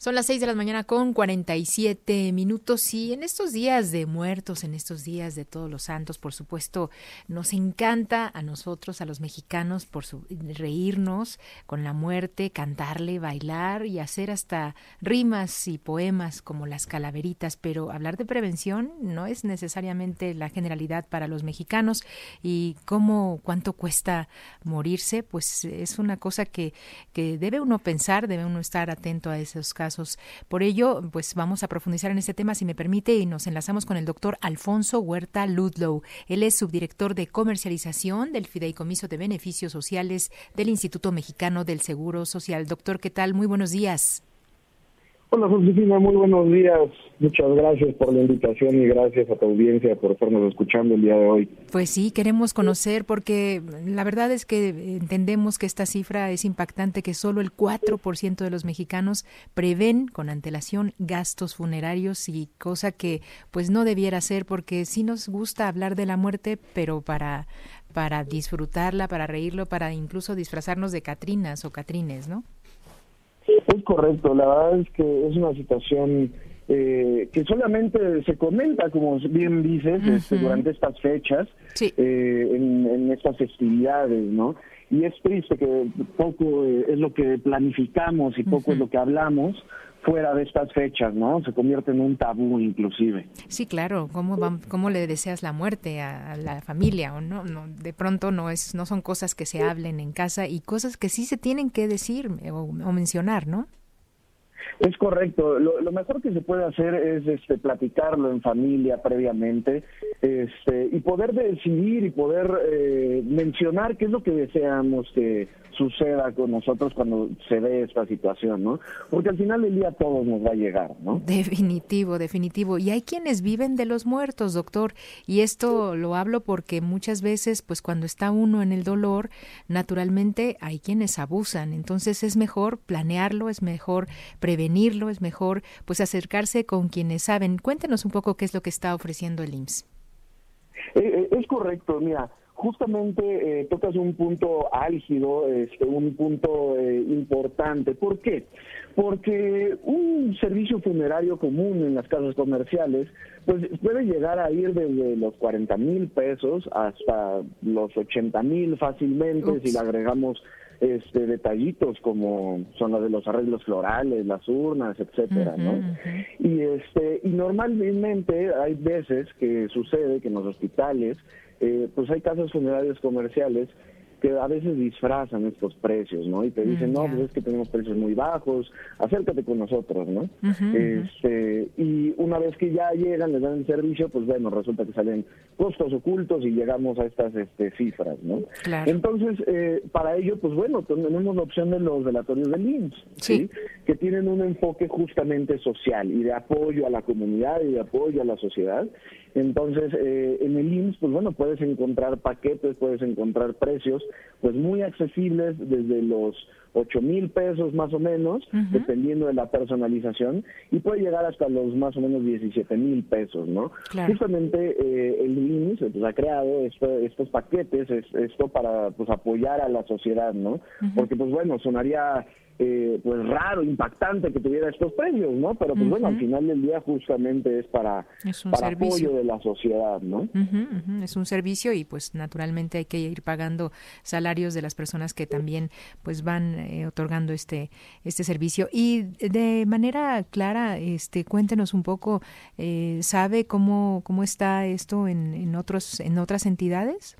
Son las 6 de la mañana con 47 minutos y en estos días de muertos, en estos días de todos los santos, por supuesto, nos encanta a nosotros, a los mexicanos, por su, reírnos con la muerte, cantarle, bailar y hacer hasta rimas y poemas como las calaveritas, pero hablar de prevención no es necesariamente la generalidad para los mexicanos y cómo, cuánto cuesta morirse, pues es una cosa que, que debe uno pensar, debe uno estar atento a esos casos por ello, pues vamos a profundizar en este tema, si me permite, y nos enlazamos con el doctor Alfonso Huerta Ludlow. Él es subdirector de comercialización del Fideicomiso de Beneficios Sociales del Instituto Mexicano del Seguro Social. Doctor, ¿qué tal? Muy buenos días. Hola Josefina, muy buenos días. Muchas gracias por la invitación y gracias a tu audiencia por estarnos escuchando el día de hoy. Pues sí, queremos conocer porque la verdad es que entendemos que esta cifra es impactante, que solo el 4% de los mexicanos prevén con antelación gastos funerarios y cosa que pues no debiera ser porque sí nos gusta hablar de la muerte, pero para para disfrutarla, para reírlo, para incluso disfrazarnos de Catrinas o Catrines, ¿no? Es correcto, la verdad es que es una situación eh, que solamente se comenta, como bien dices, este, durante estas fechas, eh, en, estas festividades, ¿no? Y es triste que poco eh, es lo que planificamos y poco es lo que hablamos, fuera de estas fechas, ¿no? Se convierte en un tabú inclusive. Sí, claro, ¿cómo, cómo le deseas la muerte a, la familia o no? no? De pronto no es no son cosas que se hablen en casa y cosas que sí se tienen que decir o, o mencionar, ¿no? Es correcto. Lo, mejor que se puede hacer es este, platicarlo en familia previamente este, y poder decidir y poder eh, mencionar qué es lo que deseamos que suceda con nosotros cuando se ve esta situación, ¿no? Porque al final del día todo nos va a llegar, ¿no? Definitivo, definitivo. Y hay quienes viven de los muertos, doctor. Y esto lo hablo porque muchas veces, pues cuando está uno en el dolor, naturalmente hay quienes abusan. Entonces es mejor planearlo, es mejor prevenir es mejor pues acercarse con quienes saben. Cuéntenos un poco qué es lo que está ofreciendo el IMSS. Eh, eh, es correcto, mira, justamente eh, tocas un punto álgido, este, un punto importante. ¿Por qué? Porque un servicio funerario común en las casas comerciales, pues puede llegar a ir desde los 40 mil pesos hasta los 80 mil fácilmente si le agregamos este detallitos como son los de los arreglos florales, las urnas, etcétera, ¿no? Y este y normalmente hay veces que sucede que en los hospitales eh, pues hay casas funerarias comerciales que a veces disfrazan estos precios, ¿no? Y te dicen, mm, no, pues es que tenemos precios muy bajos, acércate con nosotros, ¿no? este, y una vez que ya llegan, les dan el servicio, pues bueno, resulta que salen costos ocultos y llegamos a estas este, cifras, ¿no? Entonces, eh, para ello, pues bueno, tenemos la opción de los relatorios del IMSS, ¿sí? Que tienen un enfoque justamente social y de apoyo a la comunidad y de apoyo a la sociedad. Entonces, eh, en el IMSS, pues bueno, puedes encontrar paquetes, puedes encontrar precios pues muy accesibles desde los ocho mil pesos más o menos, dependiendo de la personalización, y puede llegar hasta los más o menos 17 mil pesos, ¿no? Justamente eh, el INIS pues, ha creado estos paquetes, esto para pues apoyar a la sociedad, ¿no? Porque pues bueno, sonaría eh, pues raro, impactante que tuviera estos precios, ¿no? Pero pues bueno, al final del día justamente es para, para apoyo de la sociedad, ¿no? Es un servicio y pues naturalmente hay que ir pagando salarios de las personas que también pues van eh, otorgando este este servicio y de manera clara, este cuéntenos un poco, eh, ¿sabe cómo cómo está esto en, en otros en otras entidades?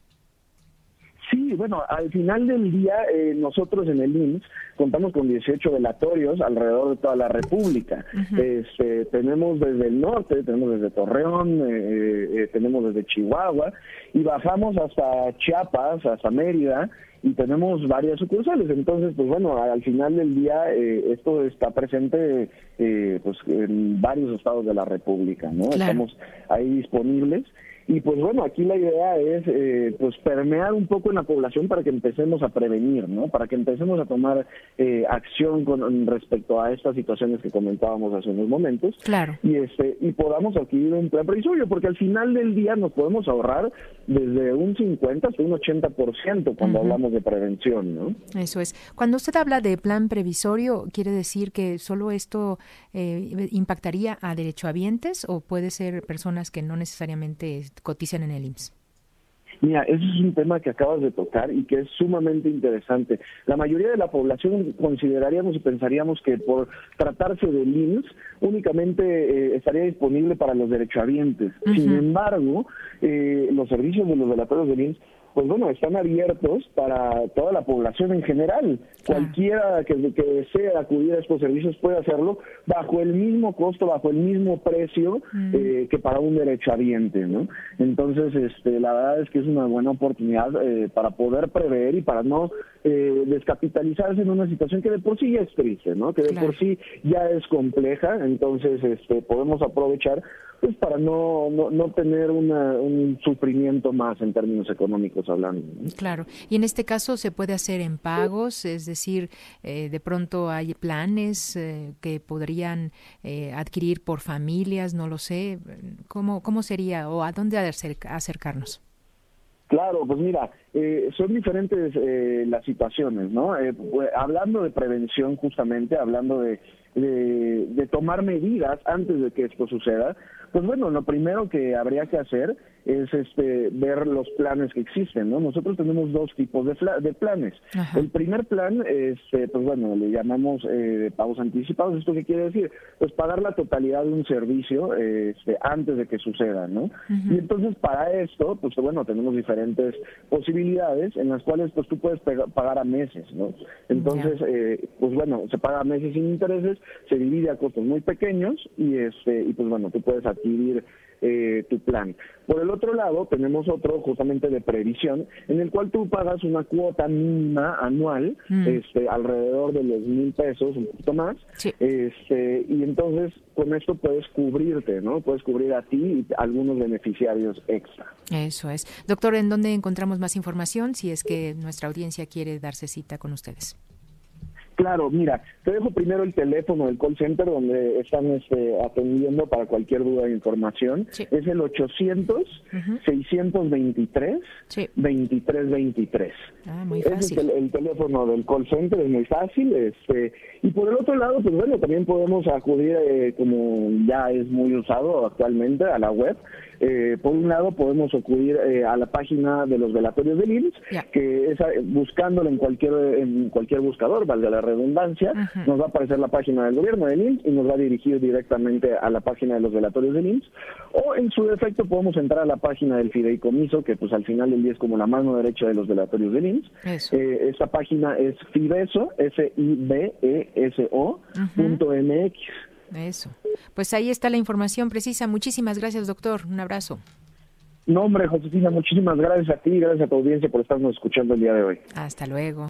Sí, bueno, al final del día eh, nosotros en el IMSS contamos con 18 velatorios alrededor de toda la República. este, tenemos desde el norte, tenemos desde Torreón, eh, eh, tenemos desde Chihuahua y bajamos hasta Chiapas, hasta Mérida y tenemos varias sucursales. Entonces, pues bueno, al final del día esto está presente pues en varios estados de la República, ¿no? Estamos ahí disponibles Y pues bueno, aquí la idea es eh, pues permear un poco en la población para que empecemos a prevenir, ¿no? Para que empecemos a tomar eh, acción con respecto a estas situaciones que comentábamos hace unos momentos. Claro. Y este y podamos adquirir un plan previsorio, porque al final del día nos podemos ahorrar desde un 50 hasta un 80% cuando hablamos de prevención, ¿no? Eso es. Cuando usted habla de plan previsorio, ¿quiere decir que solo esto eh, impactaría a derechohabientes o puede ser personas que no necesariamente cotizan en el IMSS? Mira, ese es un tema que acabas de tocar y que es sumamente interesante. La mayoría de la población consideraríamos y pensaríamos que por tratarse del IMSS únicamente eh, estaría disponible para los derechohabientes. Sin embargo, eh, los servicios de los delatorios del IMSS pues bueno, están abiertos para toda la población en general. Cualquiera que, desee acudir a estos servicios puede hacerlo bajo el mismo costo, bajo el mismo precio mm. eh, que para un derechohabiente, ¿no? Entonces, este, la verdad es que es una buena oportunidad eh, para poder prever y para no eh, descapitalizarse en una situación que de por sí ya es triste, ¿no? Que de por sí ya es compleja, entonces este, podemos aprovechar pues para no, no, no tener un sufrimiento más en términos económicos hablando. Claro, y en este caso se puede hacer en pagos, es decir, eh, de pronto hay planes eh, que podrían eh, adquirir por familias, no lo sé, ¿cómo, cómo sería o a dónde acercarnos? Claro, pues mira, son diferentes las situaciones, ¿no? Pues, hablando de prevención justamente, hablando de, de, tomar medidas antes de que esto suceda, pues bueno, lo primero que habría que hacer es este ver los planes que existen, ¿no? Nosotros tenemos dos tipos de, de planes. El primer plan, este, pues bueno, le llamamos eh, pagos anticipados. ¿Esto qué quiere decir? Pues pagar la totalidad de un servicio este, antes de que suceda, ¿no? Y entonces para esto, pues bueno, tenemos diferentes posibilidades en las cuales pues tú puedes pagar a meses, ¿no? Entonces, eh, pues bueno, se paga a meses sin intereses, se divide a costos muy pequeños y este y pues bueno, tú puedes adquirir eh, tu plan. Por el otro lado, tenemos otro justamente de previsión, en el cual tú pagas una cuota mínima anual, mm. este, alrededor de los mil pesos, un poquito más, este, y entonces con esto puedes cubrirte, ¿no? Puedes cubrir a ti y algunos beneficiarios extra. Eso es. Doctor, ¿en dónde encontramos más información si es que nuestra audiencia quiere darse cita con ustedes? Claro, mira, te dejo primero el teléfono del call center donde están este, atendiendo para cualquier duda de información. Es el 800-623-2323. Ah, muy fácil. Ese es el, teléfono del call center, es muy fácil. Este, y por el otro lado, pues bueno, también podemos acudir, eh, como ya es muy usado actualmente, a la web. Eh, por un lado, podemos acudir eh, a la página de los velatorios del IMSS, que es buscándolo en cualquier, en cualquier buscador, valga la redundancia, nos va a aparecer la página del gobierno del IMSS y nos va a dirigir directamente a la página de los velatorios del IMSS. O en su defecto podemos entrar a la página del fideicomiso, que pues al final del día es como la mano derecha de los velatorios del IMSS. Eh, esta página es fibeso, F-I-B-E-S-O, punto MX. Eso. Pues ahí está la información precisa. Muchísimas gracias, doctor. Un abrazo. No, hombre, Josefina, muchísimas gracias a ti y gracias a tu audiencia por estarnos escuchando el día de hoy. Hasta luego.